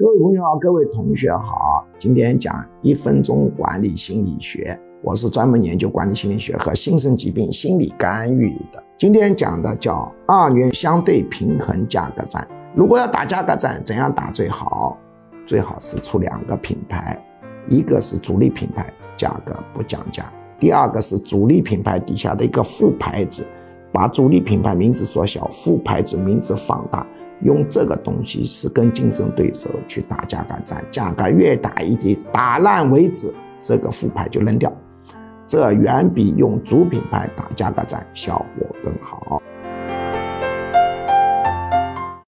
各位朋友好，各位同学好，今天讲一分钟管理心理学，我是专门研究管理心理学和新生疾病心理干预的。今天讲的叫二元相对平衡价格战。如果要打价格战，怎样打最好？最好是出两个品牌，一个是主力品牌，价格不降价；第二个是主力品牌底下的一个副牌子，把主力品牌名字缩小，副牌子名字放大。用这个东西是跟竞争对手去打价格战，价格越打一低，打烂为止，这个副牌就扔掉，这远比用主品牌打价格战效果更好。